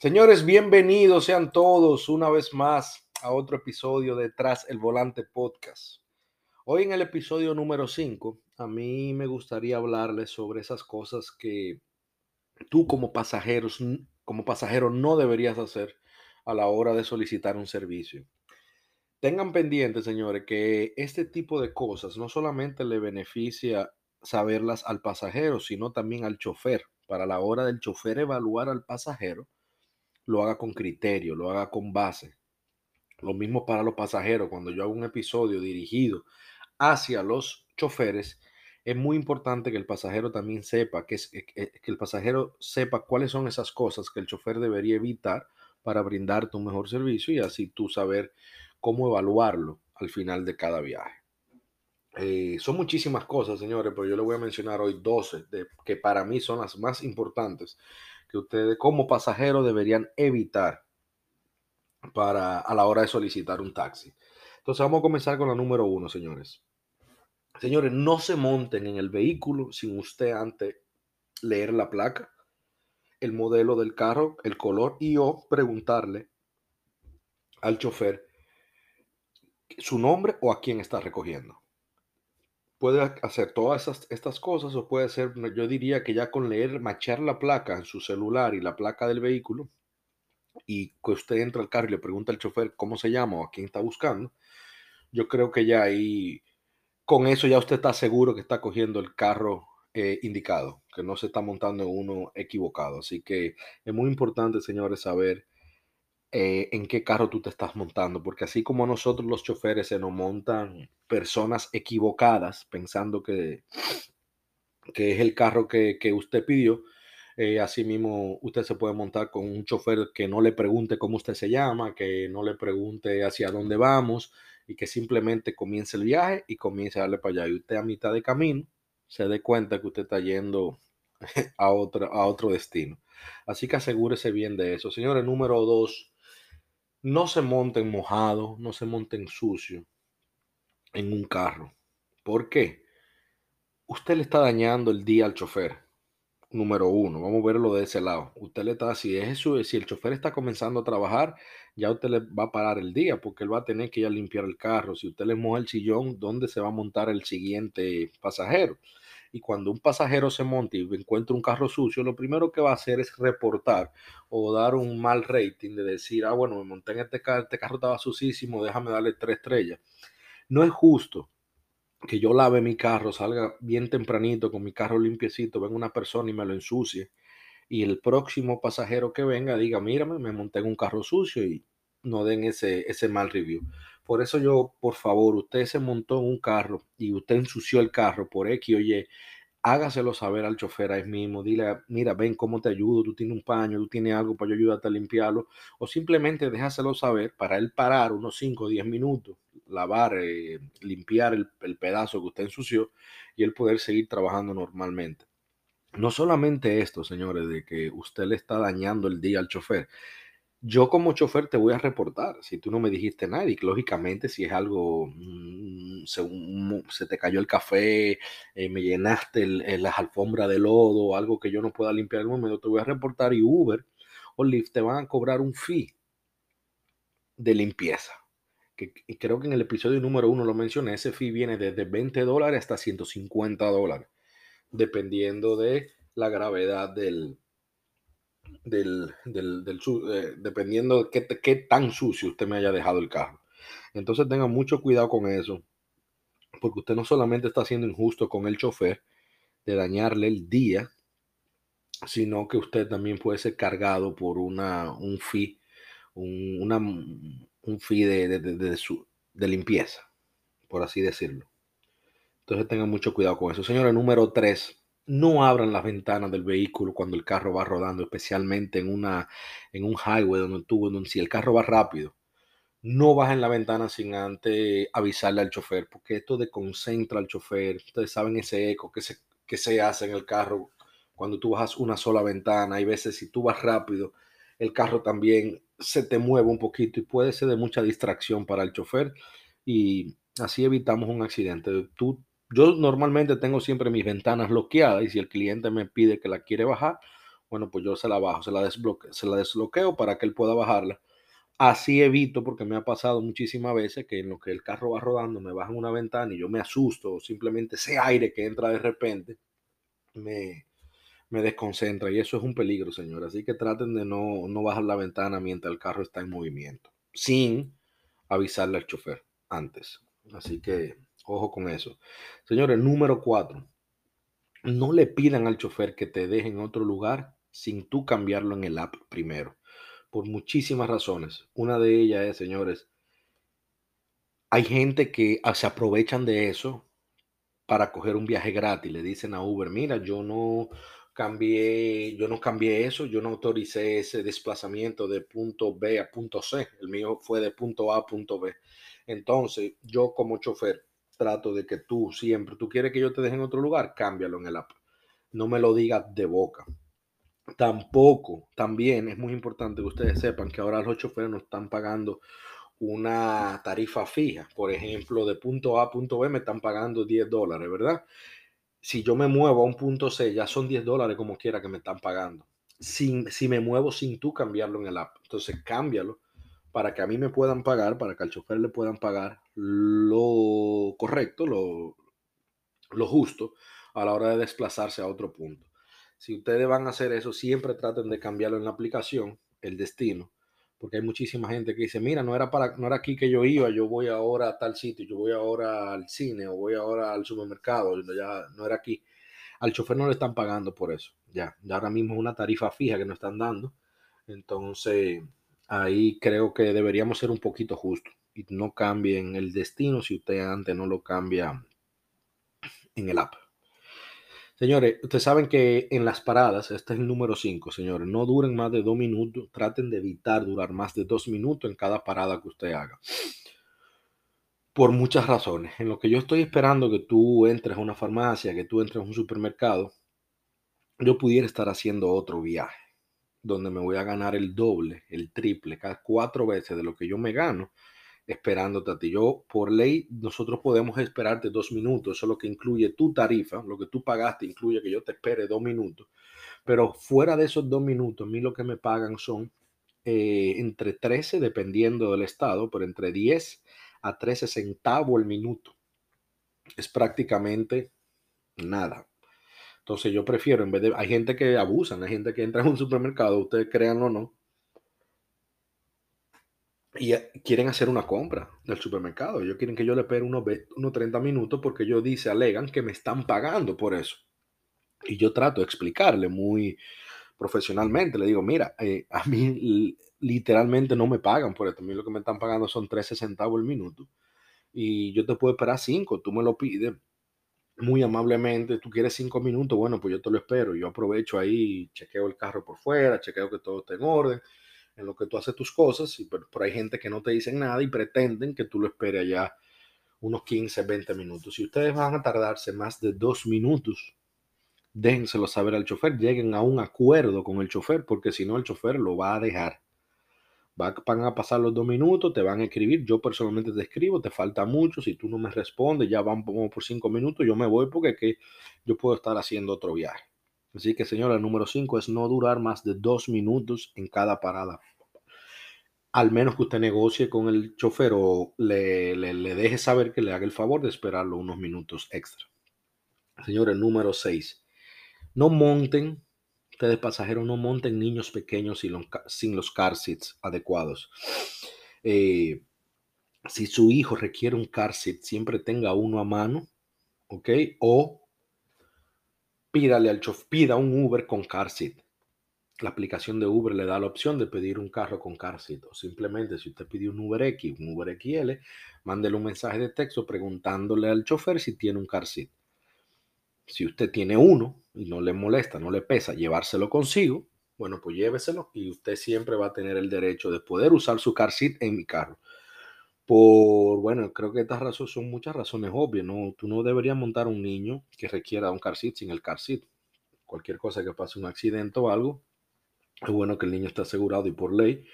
Señores, bienvenidos sean todos una vez más a otro episodio de Tras el Volante Podcast. Hoy en el episodio número 5, a mí me gustaría hablarles sobre esas cosas que tú como pasajeros, como pasajero no deberías hacer a la hora de solicitar un servicio. Tengan pendiente, señores, que este tipo de cosas no solamente le beneficia saberlas al pasajero, sino también al chofer. Para la hora del chofer evaluar al pasajero, lo haga con criterio, lo haga con base. Lo mismo para los pasajeros. Cuando yo hago un episodio dirigido hacia los choferes, es muy importante que el pasajero también sepa, que, es, que el pasajero sepa cuáles son esas cosas que el chofer debería evitar para brindarte un mejor servicio y así tú saber cómo evaluarlo al final de cada viaje. Eh, son muchísimas cosas, señores, pero yo le voy a mencionar hoy 12 de, que para mí son las más importantes que ustedes como pasajeros deberían evitar para a la hora de solicitar un taxi. Entonces vamos a comenzar con la número uno, señores. Señores, no se monten en el vehículo sin usted antes leer la placa, el modelo del carro, el color y o preguntarle al chofer su nombre o a quién está recogiendo puede hacer todas estas cosas o puede ser, yo diría que ya con leer, machar la placa en su celular y la placa del vehículo y que usted entra al carro y le pregunta al chofer cómo se llama o a quién está buscando, yo creo que ya ahí, con eso ya usted está seguro que está cogiendo el carro eh, indicado, que no se está montando uno equivocado. Así que es muy importante, señores, saber eh, en qué carro tú te estás montando, porque así como nosotros los choferes se nos montan personas equivocadas pensando que, que es el carro que, usted pidió, eh, así mismo usted se puede montar con un chofer que no le pregunte cómo usted se llama, que no le pregunte hacia dónde vamos y que simplemente comience el viaje y comience a darle para allá. Y usted a mitad de camino se dé cuenta que usted está yendo a, otro, a otro destino. Así que asegúrese bien de eso. Señores, número dos, no se monten mojado, no se monten sucio en un carro. ¿Por qué? Usted le está dañando el día al chofer. Número uno, vamos a verlo de ese lado. Usted le está, si es eso, si el chofer está comenzando a trabajar, ya usted le va a parar el día porque él va a tener que ir a limpiar el carro. Si usted le moja el sillón, ¿dónde se va a montar el siguiente pasajero? Y cuando un pasajero se monta y encuentra un carro sucio, lo primero que va a hacer es reportar o dar un mal rating de decir, ah, bueno, me monté en este carro, este carro estaba sucísimo, déjame darle tres estrellas. No es justo que yo lave mi carro, salga bien tempranito con mi carro limpiecito, venga una persona y me lo ensucie. Y el próximo pasajero que venga diga, mírame, me monté en un carro sucio y no den ese, ese mal review. Por eso yo, por favor, usted se montó en un carro y usted ensució el carro por X o Y, hágaselo saber al chofer ahí mismo, dile, mira, ven cómo te ayudo, tú tienes un paño, tú tienes algo para yo ayudarte a limpiarlo, o simplemente déjaselo saber para él parar unos 5 o 10 minutos, lavar, eh, limpiar el, el pedazo que usted ensució y él poder seguir trabajando normalmente. No solamente esto, señores, de que usted le está dañando el día al chofer, yo como chofer te voy a reportar si tú no me dijiste nada y lógicamente si es algo, mm, se, te cayó el café, eh, me llenaste las alfombras de lodo, algo que yo no pueda limpiar el momento, te voy a reportar y Uber o Lyft te van a cobrar un fee de limpieza. Creo que en el episodio número uno lo mencioné, ese fee viene desde 20 dólares hasta 150 dólares, dependiendo de la gravedad del, del, del, eh, dependiendo de qué, qué, tan sucio usted me haya dejado el carro. Entonces tenga mucho cuidado con eso, porque usted no solamente está siendo injusto con el chofer de dañarle el día, sino que usted también puede ser cargado por una, un fee, un, una, un fee de, de, de, su, de limpieza, por así decirlo. Entonces tengan mucho cuidado con eso. Señora, número 3 no abran las ventanas del vehículo cuando el carro va rodando, especialmente en, una, en un highway donde tú, donde si el carro va rápido. No bajen la ventana sin antes avisarle al chofer, porque esto de concentra al chofer, ustedes saben ese eco que se, que se hace en el carro cuando tú bajas una sola ventana. Hay veces si tú vas rápido, el carro también se te mueve un poquito y puede ser de mucha distracción para el chofer y así evitamos un accidente. Tú Yo normalmente tengo siempre mis ventanas bloqueadas y si el cliente me pide que la quiere bajar, bueno, pues yo se la bajo, se la, desbloqueo, para que él pueda bajarla. Así evito, porque me ha pasado muchísimas veces que en lo que el carro va rodando me bajan una ventana y yo me asusto, o simplemente ese aire que entra de repente me, me desconcentra y eso es un peligro, señor. Así que traten de no, no bajar la ventana mientras el carro está en movimiento, sin avisarle al chofer antes. Así que ojo con eso. Señores, número cuatro, no le pidan al chofer que te deje en otro lugar sin tú cambiarlo en el app primero. Por muchísimas razones. Una de ellas es, señores, hay gente que ah, se aprovechan de eso para coger un viaje gratis. Le dicen a Uber, mira, yo no cambié, yo no cambié eso, yo no autoricé ese desplazamiento de punto B a punto C. El mío fue de punto A a punto B. Entonces, yo como chofer trato de que tú siempre, tú quieres que yo te deje en otro lugar, cámbialo en el app. No me lo digas de boca. Tampoco, también es muy importante que ustedes sepan que ahora los choferes no están pagando una tarifa fija. Por ejemplo, de punto A a punto B me están pagando 10 dólares, ¿verdad? Si yo me muevo a un punto C, ya son 10 dólares como quiera que me están pagando. Sin, si me muevo sin tú cambiarlo en el app. Entonces, cámbialo para que a mí me puedan pagar, para que al chofer le puedan pagar lo correcto, lo, lo justo a la hora de desplazarse a otro punto. Si ustedes van a hacer eso, siempre traten de cambiarlo en la aplicación, el destino, porque hay muchísima gente que dice, mira, no era, para, no era aquí que yo iba, yo voy ahora a tal sitio, yo voy ahora al cine o voy ahora al supermercado, ya no era aquí. Al chofer no le están pagando por eso, ya, ya ahora mismo es una tarifa fija que nos están dando. Entonces, ahí creo que deberíamos ser un poquito justos y no cambien el destino si usted antes no lo cambia en el app. Señores, ustedes saben que en las paradas, este es el número 5, señores, no duren más de dos minutos, traten de evitar durar más de dos minutos en cada parada que usted haga. Por muchas razones. En lo que yo estoy esperando que tú entres a una farmacia, que tú entres a un supermercado, yo pudiera estar haciendo otro viaje donde me voy a ganar el doble, el triple, cada cuatro veces de lo que yo me gano esperándote a ti. Yo, por ley, nosotros podemos esperarte dos minutos, eso es lo que incluye tu tarifa, lo que tú pagaste incluye que yo te espere dos minutos, pero fuera de esos dos minutos, a mí lo que me pagan son eh, entre 13, dependiendo del estado, pero entre 10 a 13 centavos el minuto. Es prácticamente nada. Entonces yo prefiero, en vez de, hay gente que abusan, hay gente que entra en un supermercado, ustedes crean o no, y quieren hacer una compra del supermercado. Ellos quieren que yo le espere unos, unos 30 minutos porque ellos dicen, alegan que me están pagando por eso. Y yo trato de explicarle muy profesionalmente. Le digo, mira, eh, a mí literalmente no me pagan por esto. A mí lo que me están pagando son 13 centavos el minuto. Y yo te puedo esperar 5, tú me lo pides muy amablemente, tú quieres cinco minutos, bueno, pues yo te lo espero. Yo aprovecho ahí, chequeo el carro por fuera, chequeo que todo esté en orden, en lo que tú haces tus cosas, y, pero, hay gente que no te dicen nada y pretenden que tú lo esperes allá unos 15, 20 minutos. Si ustedes van a tardarse más de dos minutos, déjenselo saber al chofer, lleguen a un acuerdo con el chofer, porque si no el chofer lo va a dejar van a pasar los dos minutos, te van a escribir, yo personalmente te escribo, te falta mucho, si tú no me respondes, ya van por cinco minutos, yo me voy porque que yo puedo estar haciendo otro viaje. Así que señora, el número cinco es no durar más de dos minutos en cada parada. Al menos que usted negocie con el chofer o le, le, deje saber que le haga el favor de esperarlo unos minutos extra. Señores, número seis. No monten ustedes pasajeros no monten niños pequeños sin los, car seats adecuados. Eh, si su hijo requiere un car seat, siempre tenga uno a mano, ¿ok? O pídale al chofer, pida un Uber con car seat. La aplicación de Uber le da la opción de pedir un carro con car seat. O simplemente si usted pide un Uber X, un Uber XL, mándele un mensaje de texto preguntándole al chofer si tiene un car seat. Si usted tiene uno y no le molesta, no le pesa llevárselo consigo, bueno, pues lléveselo y usted siempre va a tener el derecho de poder usar su car seat en mi carro. Por, bueno, creo que estas razones son muchas razones obvias, ¿no? Tú no deberías montar un niño que requiera un car seat sin el car seat. Cualquier cosa que pase, un accidente o algo, es bueno que el niño esté asegurado y por ley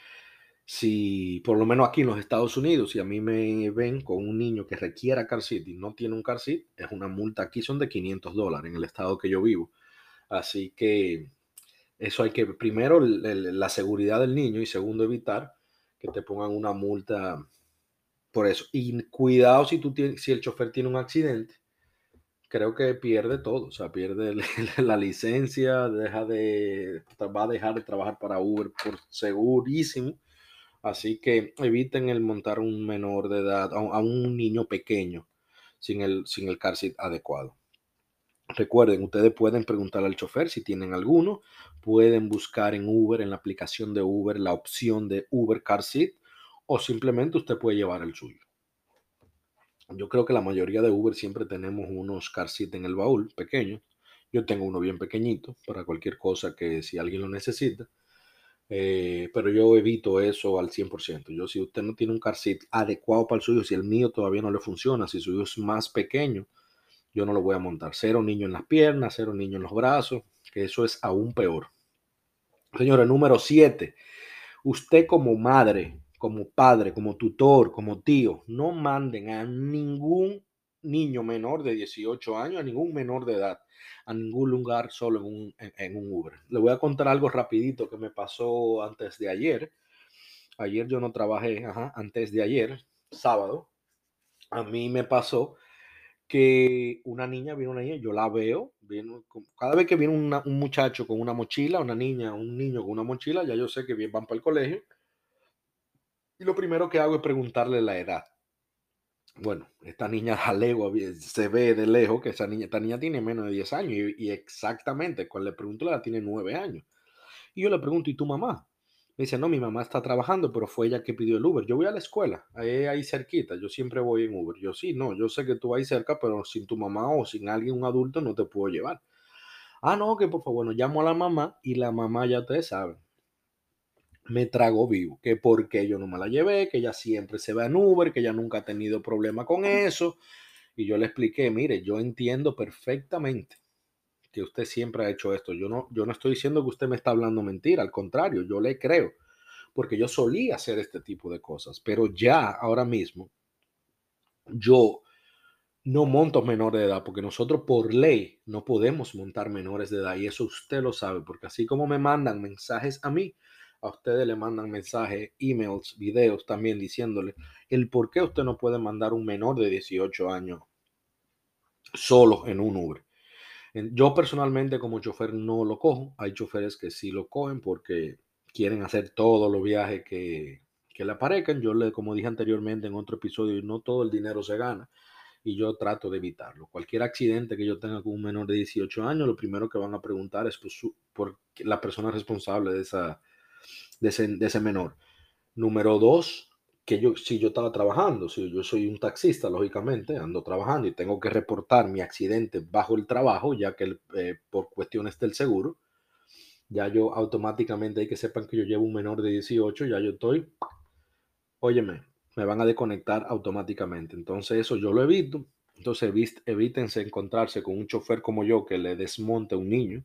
si por lo menos aquí en los Estados Unidos, si a mí me ven con un niño que requiera car seat y no tiene un car seat, es una multa aquí son de 500 dólares en el estado que yo vivo. Así que eso hay que, primero, la seguridad del niño y segundo, evitar que te pongan una multa por eso. Y cuidado si, tú tienes, si el chofer tiene un accidente, creo que pierde todo, o sea, pierde la licencia, deja de, va a dejar de trabajar para Uber por segurísimo Así que eviten el montar un menor de edad, a un niño pequeño, sin el, sin el car seat adecuado. Recuerden, ustedes pueden preguntar al chofer si tienen alguno, pueden buscar en Uber, en la aplicación de Uber, la opción de Uber Car Seat, o simplemente usted puede llevar el suyo. Yo creo que la mayoría de Uber siempre tenemos unos car seat en el baúl pequeños. Yo tengo uno bien pequeñito para cualquier cosa que si alguien lo necesita. Eh, pero yo evito eso al 100%. Yo, si usted no tiene un car adecuado para el suyo, si el mío todavía no le funciona, si su suyo es más pequeño, yo no lo voy a montar. Cero niño en las piernas, cero niño en los brazos, que eso es aún peor. Señora, número 7. Usted como madre, como padre, como tutor, como tío, no manden a ningún niño menor de 18 años, a ningún menor de edad, a ningún lugar solo en un, en, un Uber. Le voy a contar algo rapidito que me pasó antes de ayer. Ayer yo no trabajé, antes de ayer, sábado, a mí me pasó que una niña, viene una niña, yo la veo, cada vez que viene un muchacho con una mochila, una niña, un niño con una mochila, ya yo sé que van para el colegio. Y lo primero que hago es preguntarle la edad. Bueno, esta niña a legua se ve de lejos que esa niña, esta niña tiene menos de 10 años y, exactamente cuando le pregunto la tiene 9 años. Y yo le pregunto, ¿y tu mamá? Me dice, no, mi mamá está trabajando, pero fue ella que pidió el Uber. Yo voy a la escuela, ahí, ahí cerquita, yo siempre voy en Uber. Yo sí, no, yo sé que tú vas ahí cerca, pero sin tu mamá o sin alguien, un adulto, no te puedo llevar. Ah, no, que por favor, bueno, llamo a la mamá y la mamá ya ustedes saben me trago vivo, que porque yo no me la llevé, que ella siempre se va en Uber, que ella nunca ha tenido problema con eso. Y yo le expliqué, mire, yo entiendo perfectamente que usted siempre ha hecho esto. Yo no, yo no estoy diciendo que usted me está hablando mentira, al contrario, yo le creo, porque yo solía hacer este tipo de cosas, pero ya ahora mismo yo no monto menores de edad, porque nosotros por ley no podemos montar menores de edad y eso usted lo sabe, porque así como me mandan mensajes a mí, a ustedes le mandan mensajes, emails, videos también diciéndole el por qué usted no puede mandar un menor de 18 años solo en un Uber. Yo personalmente como chofer no lo cojo. Hay choferes que sí lo cogen porque quieren hacer todos los viajes que, que le aparezcan. Yo le, como dije anteriormente en otro episodio, no todo el dinero se gana y yo trato de evitarlo. Cualquier accidente que yo tenga con un menor de 18 años, lo primero que van a preguntar es por, por la persona responsable de esa, de ese, menor. Número dos, que yo, si yo estaba trabajando, si yo soy un taxista, lógicamente, ando trabajando y tengo que reportar mi accidente bajo el trabajo, ya que eh, por cuestiones del seguro, ya yo automáticamente hay que sepan que yo llevo un menor de 18, ya yo estoy, óyeme, me van a desconectar automáticamente. Entonces eso yo lo evito. Entonces evítense encontrarse con un chofer como yo que le desmonte a un niño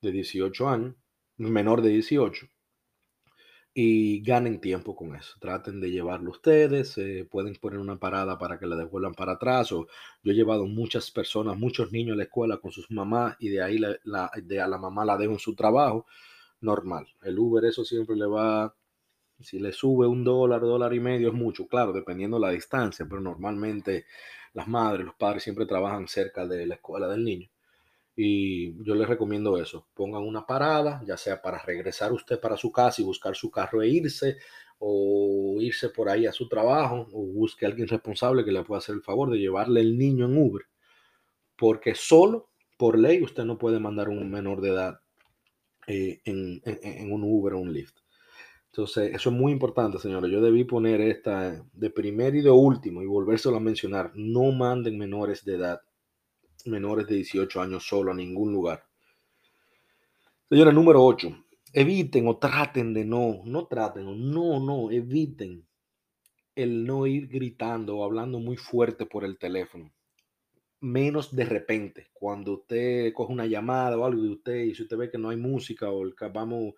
de 18 años, menor de 18 y ganen tiempo con eso. Traten de llevarlo ustedes, eh, pueden poner una parada para que le devuelvan para atrás. O yo he llevado muchas personas, muchos niños a la escuela con sus mamás y de ahí la, de a la mamá la dejo en su trabajo. Normal. El Uber eso siempre le va, si le sube un dólar, dólar y medio es mucho, claro, dependiendo la distancia, pero normalmente las madres, los padres siempre trabajan cerca de la escuela del niño. Y yo les recomiendo eso. Pongan una parada, ya sea para regresar usted para su casa y buscar su carro e irse, o irse por ahí a su trabajo, o busque a alguien responsable que le pueda hacer el favor de llevarle el niño en Uber. Porque solo, por ley, usted no puede mandar un menor de edad eh, en, en, un Uber o un Lyft. Entonces, eso es muy importante, señores. Yo debí poner esta de primer y de último y volvérselo a mencionar. No manden menores de edad menores de 18 años solo a ningún lugar. Señora número 8. Eviten o traten de no, no traten, no, no, eviten el no ir gritando o hablando muy fuerte por el teléfono. Menos de repente, cuando usted coge una llamada o algo de usted y si usted ve que no hay música o el, vamos,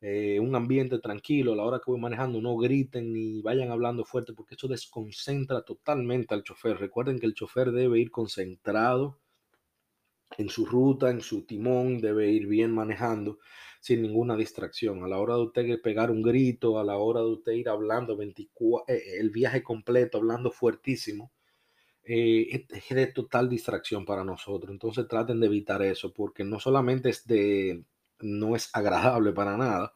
eh, un ambiente tranquilo a la hora que voy manejando, no griten ni vayan hablando fuerte porque eso desconcentra totalmente al chofer. Recuerden que el chofer debe ir concentrado en su ruta, en su timón, debe ir bien manejando sin ninguna distracción. A la hora de usted pegar un grito, a la hora de usted ir hablando 24, eh, el viaje completo, hablando fuertísimo, eh, es de total distracción para nosotros. Entonces traten de evitar eso porque no solamente es de no es agradable para nada.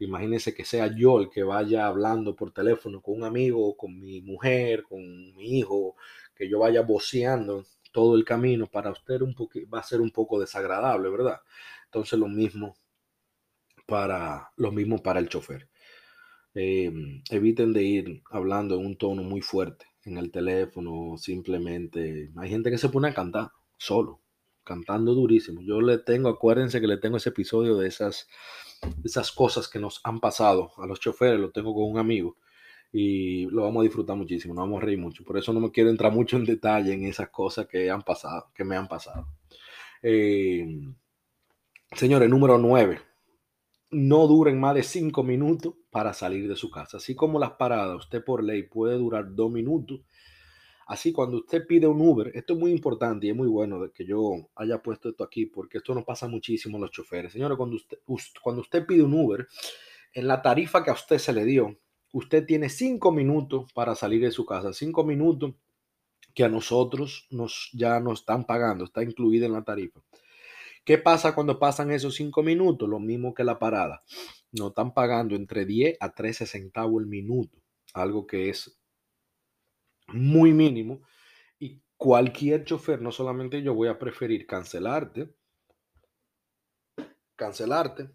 Imagínense que sea yo el que vaya hablando por teléfono con un amigo, con mi mujer, con mi hijo, que yo vaya voceando todo el camino para usted un va a ser un poco desagradable, ¿verdad? Entonces lo mismo para lo mismo para el chofer. Em, eviten de ir hablando en un tono muy fuerte en el teléfono, simplemente hay gente que se pone a cantar solo cantando durísimo. Yo le tengo, acuérdense que le tengo ese episodio de esas, esas cosas que nos han pasado a los choferes, lo tengo con un amigo y lo vamos a disfrutar muchísimo, nos vamos a reír mucho. Por eso no me quiero entrar mucho en detalle en esas cosas que han pasado, que me han pasado. Eh, señores, número 9. No duren más de 5 minutos para salir de su casa. Así como las paradas, usted por ley puede durar 2 minutos Así, cuando usted pide un Uber, esto es muy importante y es muy bueno de que yo haya puesto esto aquí, porque esto nos pasa muchísimo a los choferes. Señores, cuando usted, cuando usted pide un Uber, en la tarifa que a usted se le dio, usted tiene cinco minutos para salir de su casa. Cinco minutos que a nosotros nos, ya nos están pagando, está incluida en la tarifa. ¿Qué pasa cuando pasan esos cinco minutos? Lo mismo que la parada. Nos están pagando entre 10 a 13 centavos el minuto, algo que es muy mínimo y cualquier chofer, no solamente yo, voy a preferir cancelarte, cancelarte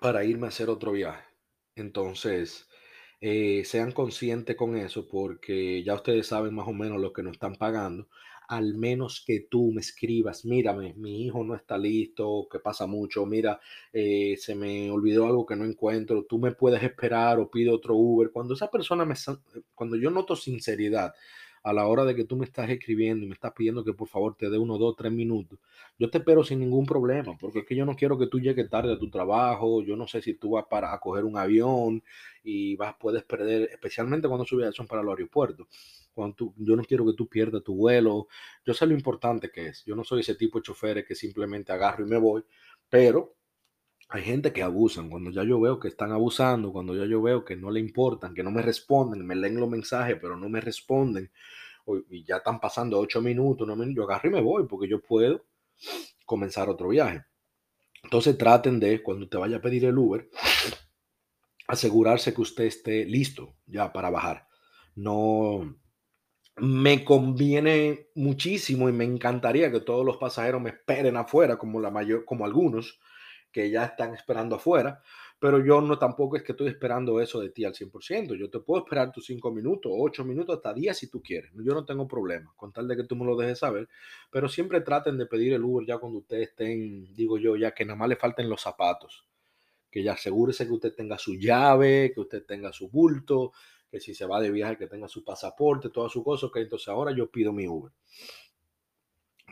para irme a hacer otro viaje. Entonces, eh, sean conscientes con eso porque ya ustedes saben más o menos lo que nos están pagando. Al menos que tú me escribas, mírame, mi hijo no está listo, que pasa mucho, mira, eh, se me olvidó algo que no encuentro, tú me puedes esperar o pide otro Uber. Cuando esa persona me, cuando yo noto sinceridad, a la hora de que tú me estás escribiendo y me estás pidiendo que por favor te dé uno, dos, tres minutos, yo te espero sin ningún problema, porque es que yo no quiero que tú llegues tarde a tu trabajo, yo no sé si tú vas para a coger un avión y vas, puedes perder, especialmente cuando subes son para los aeropuertos. Cuando yo no quiero que tú pierdas tu vuelo, yo sé lo importante que es, yo no soy ese tipo de choferes que simplemente agarro y me voy, pero hay gente que abusan. Cuando ya yo veo que están abusando, cuando ya yo veo que no le importan, que no me responden, me leen los mensajes, pero no me responden, y ya están pasando ocho minutos, no yo agarro y me voy porque yo puedo comenzar otro viaje. Entonces traten de, cuando te vaya a pedir el Uber, asegurarse que usted esté listo ya para bajar. No me conviene muchísimo y me encantaría que todos los pasajeros me esperen afuera, como la mayor, como algunos, que ya están esperando afuera, pero yo no tampoco es que estoy esperando eso de ti al 100%. Yo te puedo esperar tus 5 minutos, 8 minutos, hasta 10 si tú quieres. Yo no tengo problema, con tal de que tú me lo dejes saber, pero siempre traten de pedir el Uber ya cuando ustedes estén, digo yo, ya que nada más le falten los zapatos. Que ya asegúrese que usted tenga su llave, que usted tenga su bulto, que si se va de viaje que tenga su pasaporte, todas sus cosas, que entonces ahora yo pido mi Uber.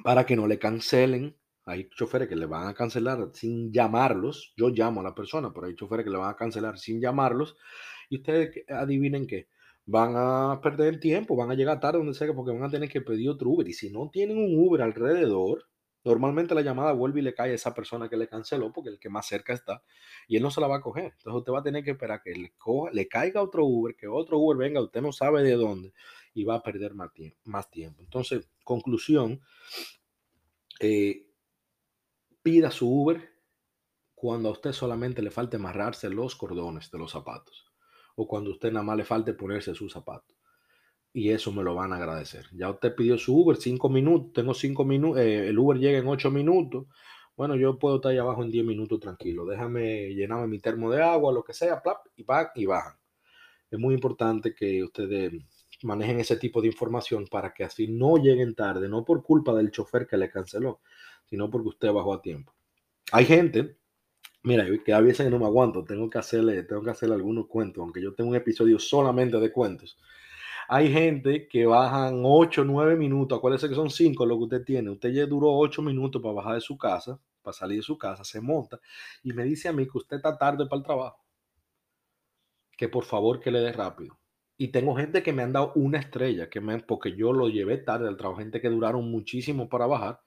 Para que no le cancelen hay choferes que le van a cancelar sin llamarlos. Yo llamo a la persona, pero hay choferes que le van a cancelar sin llamarlos. Y ustedes adivinen qué. Van a perder tiempo, van a llegar tarde donde sea porque van a tener que pedir otro Uber. Y si no tienen un Uber alrededor, normalmente la llamada vuelve y le cae a esa persona que le canceló porque el que más cerca está y él no se la va a coger. Entonces usted va a tener que esperar que le, le caiga otro Uber, que otro Uber venga, usted no sabe de dónde y va a perder más tiempo. Más tiempo. Entonces, conclusión, eh, pida su Uber cuando a usted solamente le falte amarrarse los cordones de los zapatos o cuando a usted nada más le falte ponerse sus zapatos. Y eso me lo van a agradecer. Ya usted pidió su Uber cinco minutos, tengo cinco minutos, eh, el Uber llega en ocho minutos. Bueno, yo puedo estar ahí abajo en diez minutos tranquilo. Déjame llenarme mi termo de agua, lo que sea, plap, y y bajan. Es muy importante que ustedes manejen ese tipo de información para que así no lleguen tarde, no por culpa del chofer que le canceló, sino porque usted bajó a tiempo. Hay gente, mira, que a veces no me aguanto, tengo que hacerle, tengo que hacerle algunos cuentos, aunque yo tengo un episodio solamente de cuentos. Hay gente que bajan 8, 9 minutos, acuérdese que son 5 lo que usted tiene. Usted ya duró 8 minutos para bajar de su casa, para salir de su casa, se monta y me dice a mí que usted está tarde para el trabajo. Que por favor que le dé rápido. Y tengo gente que me han dado una estrella, que me, porque yo lo llevé tarde al trabajo, gente que duraron muchísimo para bajar,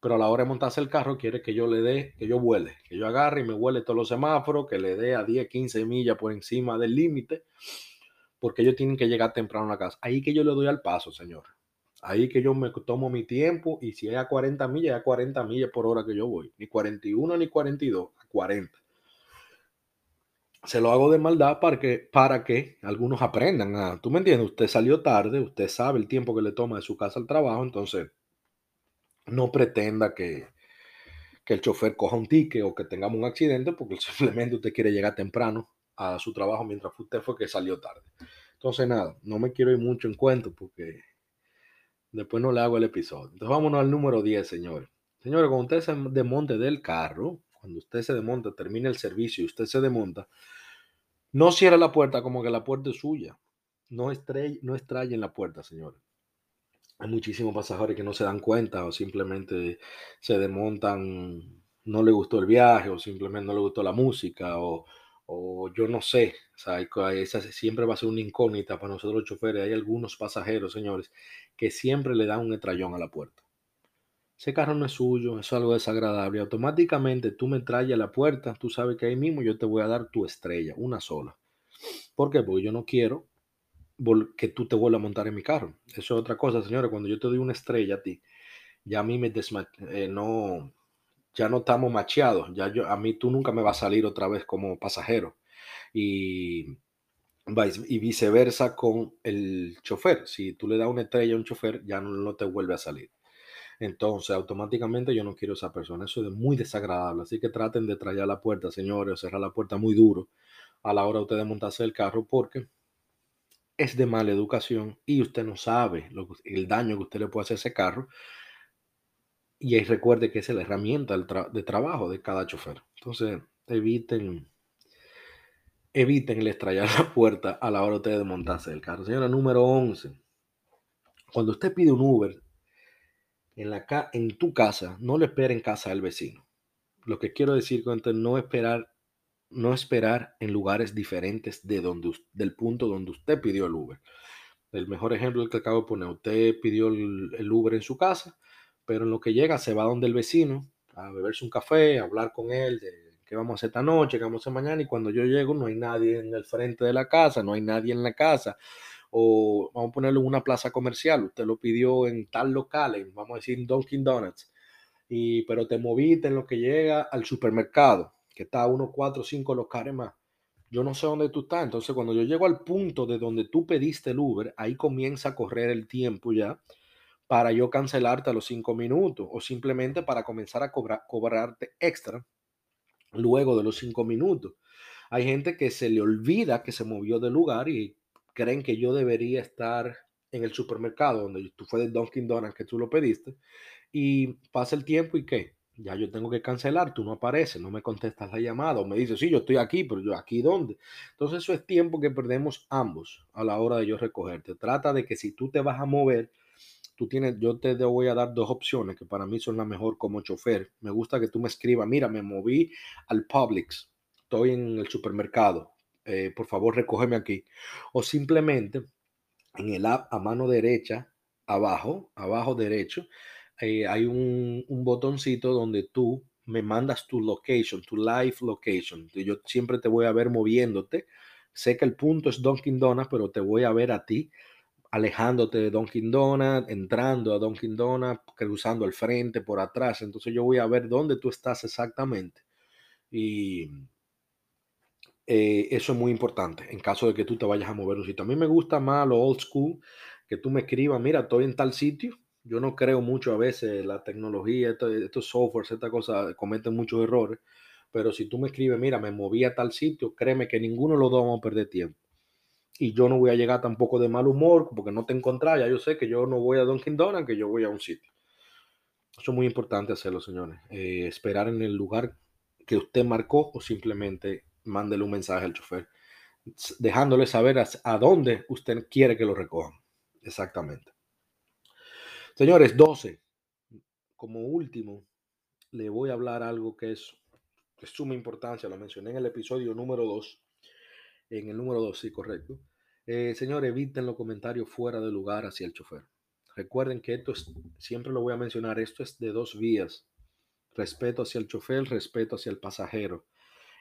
pero a la hora de montarse el carro quiere que yo le dé, que yo vuele, que yo agarre y me vuele todos los semáforos, que le dé a 10, 15 millas por encima del límite, porque ellos tienen que llegar temprano a la casa. Ahí que yo le doy al paso, señor. Ahí que yo me tomo mi tiempo y si es a 40 millas, es a 40 millas por hora que yo voy. Ni 41 ni 42, a 40 se lo hago de maldad para que, para que algunos aprendan. A, ¿Tú me entiendes? Usted salió tarde, usted sabe el tiempo que le toma de su casa al trabajo, entonces no pretenda que, que el chofer coja un ticket o que tengamos un accidente porque simplemente usted quiere llegar temprano a su trabajo mientras usted fue que salió tarde. Entonces nada, no me quiero ir mucho en cuento porque después no le hago el episodio. Entonces vámonos al número 10, señores. Señores, cuando usted se desmonte del carro, cuando usted se desmonta, termina el servicio y usted se desmonta, no cierre la puerta como que la puerta es suya. No, estrell, no en la puerta, señores. Hay muchísimos pasajeros que no se dan cuenta o simplemente se desmontan, no le gustó el viaje o simplemente no le gustó la música o, o yo no sé. O sea, esa siempre va a ser una incógnita para nosotros los choferes. Hay algunos pasajeros, señores, que siempre le dan un estrellón a la puerta ese carro no es suyo, eso es algo desagradable. Automáticamente tú me traes a la puerta, tú sabes que ahí mismo yo te voy a dar tu estrella, una sola. ¿Por qué? Porque yo no quiero que tú te vuelvas a montar en mi carro. Eso es otra cosa, señores. Cuando yo te doy una estrella a ti, ya a mí me eh, no, ya no estamos macheados. Ya yo, a mí tú nunca me vas a salir otra vez como pasajero. Y, y viceversa con el chofer. Si tú le das una estrella a un chofer, ya no, te vuelve a salir. Entonces, automáticamente yo no quiero esa persona. Eso es muy desagradable. Así que traten de traer la puerta, señores, o cerrar la puerta muy duro a la hora de ustedes montarse el carro porque es de mala educación y usted no sabe el daño que usted le puede hacer a ese carro. Y ahí recuerde que es la herramienta de trabajo de cada chofer. Entonces, eviten, eviten el estrellar la puerta a la hora de ustedes montarse el carro. Señora número 11. Cuando usted pide un Uber, en, la, en tu casa, no lo espera en casa del vecino. Lo que quiero decir con esto no esperar, no esperar en lugares diferentes de donde, del punto donde usted pidió el Uber. El mejor ejemplo el que acabo de poner, usted pidió el, Uber en su casa, pero en lo que llega se va donde el vecino a beberse un café, a hablar con él de qué vamos a hacer esta noche, qué vamos a hacer mañana, y cuando yo llego no hay nadie en el frente de la casa, no hay nadie en la casa, o vamos a ponerlo en una plaza comercial, usted lo pidió en tal local, vamos a decir Dunkin' Donuts, y, pero te moviste en lo que llega al supermercado, está a unos 4 o 5 locales más. Yo no sé dónde tú estás, entonces cuando yo llego al punto de donde tú pediste el Uber, ahí comienza a correr el tiempo ya para yo cancelarte a los 5 minutos o simplemente para comenzar a cobrar, cobrarte extra luego de los 5 minutos. Hay gente que se le olvida que se movió del lugar y creen que yo debería estar en el supermercado donde tú fue de Dunkin' Donuts que tú lo pediste y pasa el tiempo y qué, ya yo tengo que cancelar, tú no apareces, no me contestas la llamada o me dices, sí, yo estoy aquí, pero yo aquí dónde. Entonces eso es tiempo que perdemos ambos a la hora de yo recogerte. Trata de que si tú te vas a mover, tú tienes, yo te voy a dar dos opciones que para mí son la mejor como chofer. Me gusta que tú me escribas, mira, me moví al Publix, estoy en el supermercado, eh, por favor recógeme aquí. O simplemente en el app a mano derecha, abajo, abajo derecho, eh, hay un, un, botoncito donde tú me mandas tu location, tu live location. Yo siempre te voy a ver moviéndote. Sé que el punto es Dunkin' Donuts, pero te voy a ver a ti alejándote de Dunkin' Donuts, entrando a Dunkin' Donuts, cruzando al frente, por atrás. Entonces yo voy a ver dónde tú estás exactamente. Y eh, eso es muy importante en caso de que tú te vayas a mover un sitio. A mí me gusta más lo old school, que tú me escribas, mira, estoy en tal sitio. Yo no creo mucho a veces la tecnología, estos, softwares, esta cosa, cometen muchos errores. Pero si tú me escribes, mira, me moví a tal sitio, créeme que ninguno de los dos vamos a perder tiempo. Y yo no voy a llegar tampoco de mal humor porque no te encontrás. Ya yo sé que yo no voy a Dunkin' Donuts, que yo voy a un sitio. Eso es muy importante hacerlo, señores. Eh, esperar en el lugar que usted marcó o simplemente mándele un mensaje al chofer, dejándole saber a, dónde usted quiere que lo recojan. Exactamente. Señores, 12. Como último, le voy a hablar algo que es de suma importancia, lo mencioné en el episodio número 2, en el número 2, sí, correcto. Eh, señor, eviten los comentarios fuera de lugar hacia el chofer. Recuerden que esto es, siempre lo voy a mencionar, esto es de dos vías. Respeto hacia el chofer, respeto hacia el pasajero.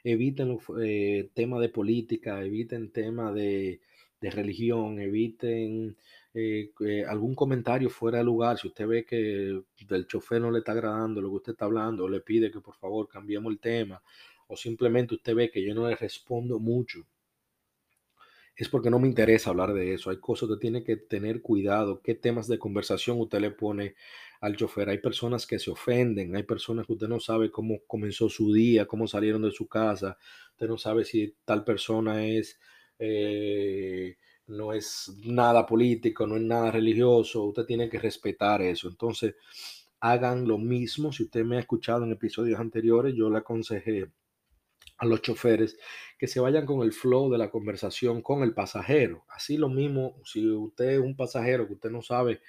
Eviten eh, tema de política, eviten tema de, de religión, eviten eh, eh, algún comentario fuera de lugar. Si usted ve que del chofer no le está agradando lo que usted está hablando, o le pide que por favor cambiemos el tema, o simplemente usted ve que yo no le respondo mucho, es porque no me interesa hablar de eso. Hay cosas que tiene que tener cuidado. ¿Qué temas de conversación usted le pone al chofer? Hay personas que se ofenden, hay personas que usted no sabe cómo comenzó su día, cómo salieron de su casa, usted no sabe si tal persona es... Eh, no es nada político, no es nada religioso, usted tiene que respetar eso. Entonces, hagan lo mismo. Si usted me ha escuchado en episodios anteriores, yo le aconsejé a los choferes que se vayan con el flow de la conversación con el pasajero. Así lo mismo, si usted es un pasajero que usted no sabe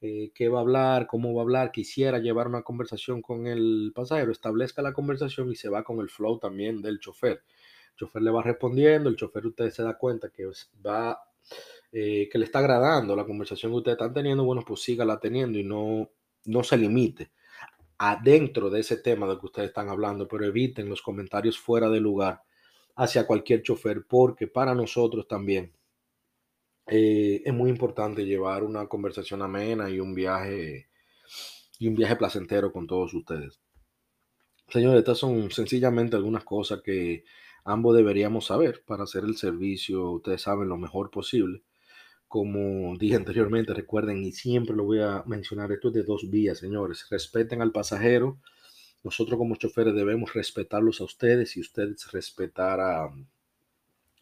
eh, qué va a hablar, cómo va a hablar, quisiera llevar una conversación con el pasajero, establezca la conversación y se va con el flow también del chofer. El chofer le va respondiendo, el chofer usted se da cuenta que va, eh, que le está agradando la conversación que ustedes están teniendo, bueno, pues sígala teniendo y no, no se limite adentro de ese tema de que ustedes están hablando, pero eviten los comentarios fuera de lugar hacia cualquier chofer, porque para nosotros también eh, es muy importante llevar una conversación amena y un viaje y un viaje placentero con todos ustedes. Señores, estas son sencillamente algunas cosas que ambos deberíamos saber para hacer el servicio, ustedes saben, lo mejor posible como dije anteriormente, recuerden y siempre lo voy a mencionar, esto es de dos vías, señores. Respeten al pasajero. Nosotros como choferes debemos respetarlos a ustedes y ustedes respetar, a,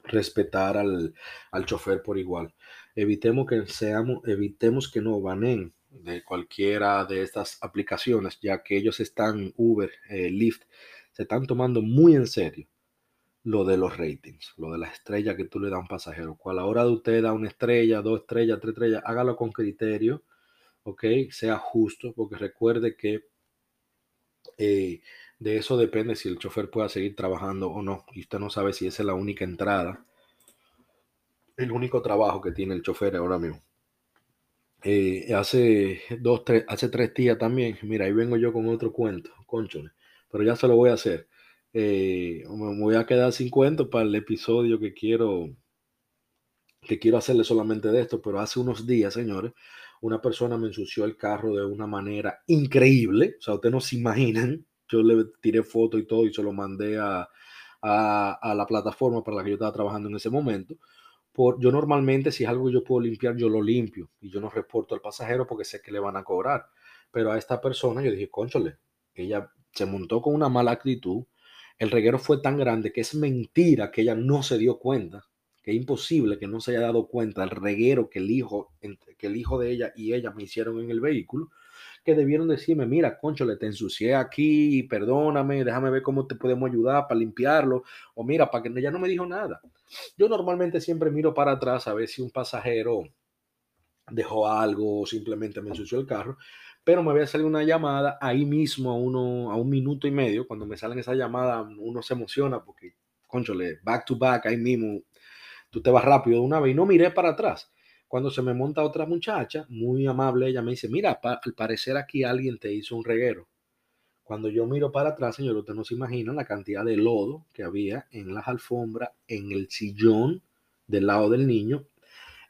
respetar al, al chofer por igual. Evitemos que, seamos, evitemos que no banen de cualquiera de estas aplicaciones, ya que ellos están, Uber, eh, Lyft, se están tomando muy en serio lo de los ratings, lo de las estrellas que tú le das a un pasajero. Cual a la hora de usted da una estrella, dos estrellas, tres estrellas, hágalo con criterio, ¿ok? Sea justo, porque recuerde que eh, de eso depende si el chofer pueda seguir trabajando o no. Y usted no sabe si esa es la única entrada, el único trabajo que tiene el chofer ahora mismo. Eh, hace dos, tres, hace tres días también, mira, ahí vengo yo con otro cuento, conchole, pero ya se lo voy a hacer. Eh, me voy a quedar sin cuento para el episodio que quiero que quiero hacerle solamente de esto, pero hace unos días, señores, una persona me ensució el carro de una manera increíble. O sea, ustedes no se imaginan. Yo le tiré foto y todo y se lo mandé a, a, la plataforma para la que yo estaba trabajando en ese momento. Por, yo normalmente, si es algo que yo puedo limpiar, yo lo limpio y yo no reporto al pasajero porque sé que le van a cobrar. Pero a esta persona yo dije, conchole, ella se montó con una mala actitud, el reguero fue tan grande que es mentira que ella no se dio cuenta, que es imposible que no se haya dado cuenta del reguero que el hijo, que el hijo de ella y ella me hicieron en el vehículo, que debieron decirme, mira, concho, le te ensucié aquí, perdóname, déjame ver cómo te podemos ayudar para limpiarlo, o mira, para que ella no me dijo nada. Yo normalmente siempre miro para atrás a ver si un pasajero dejó algo o simplemente me ensució el carro, pero me había salido una llamada ahí mismo a, uno, a un minuto y medio. Cuando me salen esa llamada, uno se emociona porque, conchole, back to back, ahí mismo, tú te vas rápido de una vez y no miré para atrás. Cuando se me monta otra muchacha, muy amable, ella me dice, mira, al parecer aquí alguien te hizo un reguero. Cuando yo miro para atrás, señor, usted no se imagina la cantidad de lodo que había en las alfombras, en el sillón del lado del niño,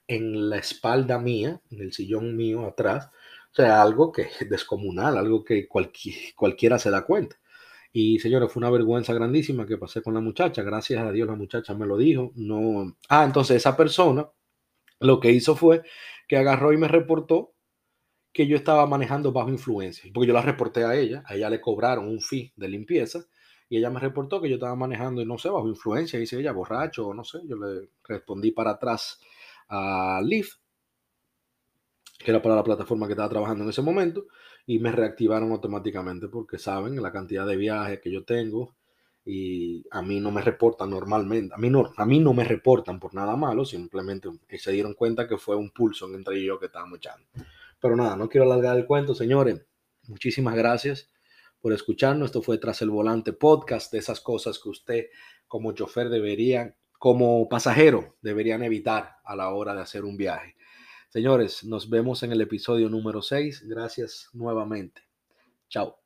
en la espalda mía, en el sillón mío atrás, o sea, algo que es descomunal, algo que cualquiera se da cuenta. Y señores, fue una vergüenza grandísima que pasé con la muchacha. Gracias a Dios la muchacha me lo dijo. No. Ah, entonces esa persona lo que hizo fue que agarró y me reportó que yo estaba manejando bajo influencia. Porque yo la reporté a ella. A ella le cobraron un fee de limpieza. Y ella me reportó que yo estaba manejando, y no sé, bajo influencia. Dice ella, borracho o no sé. Yo le respondí para atrás a Lyft que era para la plataforma que estaba trabajando en ese momento, y me reactivaron automáticamente porque saben la cantidad de viajes que yo tengo y a mí no me reportan normalmente, a mí no, a mí no me reportan por nada malo, simplemente se dieron cuenta que fue un pulso entre ellos que estábamos echando. Pero nada, no quiero alargar el cuento, señores. Muchísimas gracias por escucharnos. Esto fue Tras el Volante Podcast, de esas cosas que usted como chofer debería, como pasajero, deberían evitar a la hora de hacer un viaje. Señores, nos vemos en el episodio número 6. Gracias nuevamente. Chao.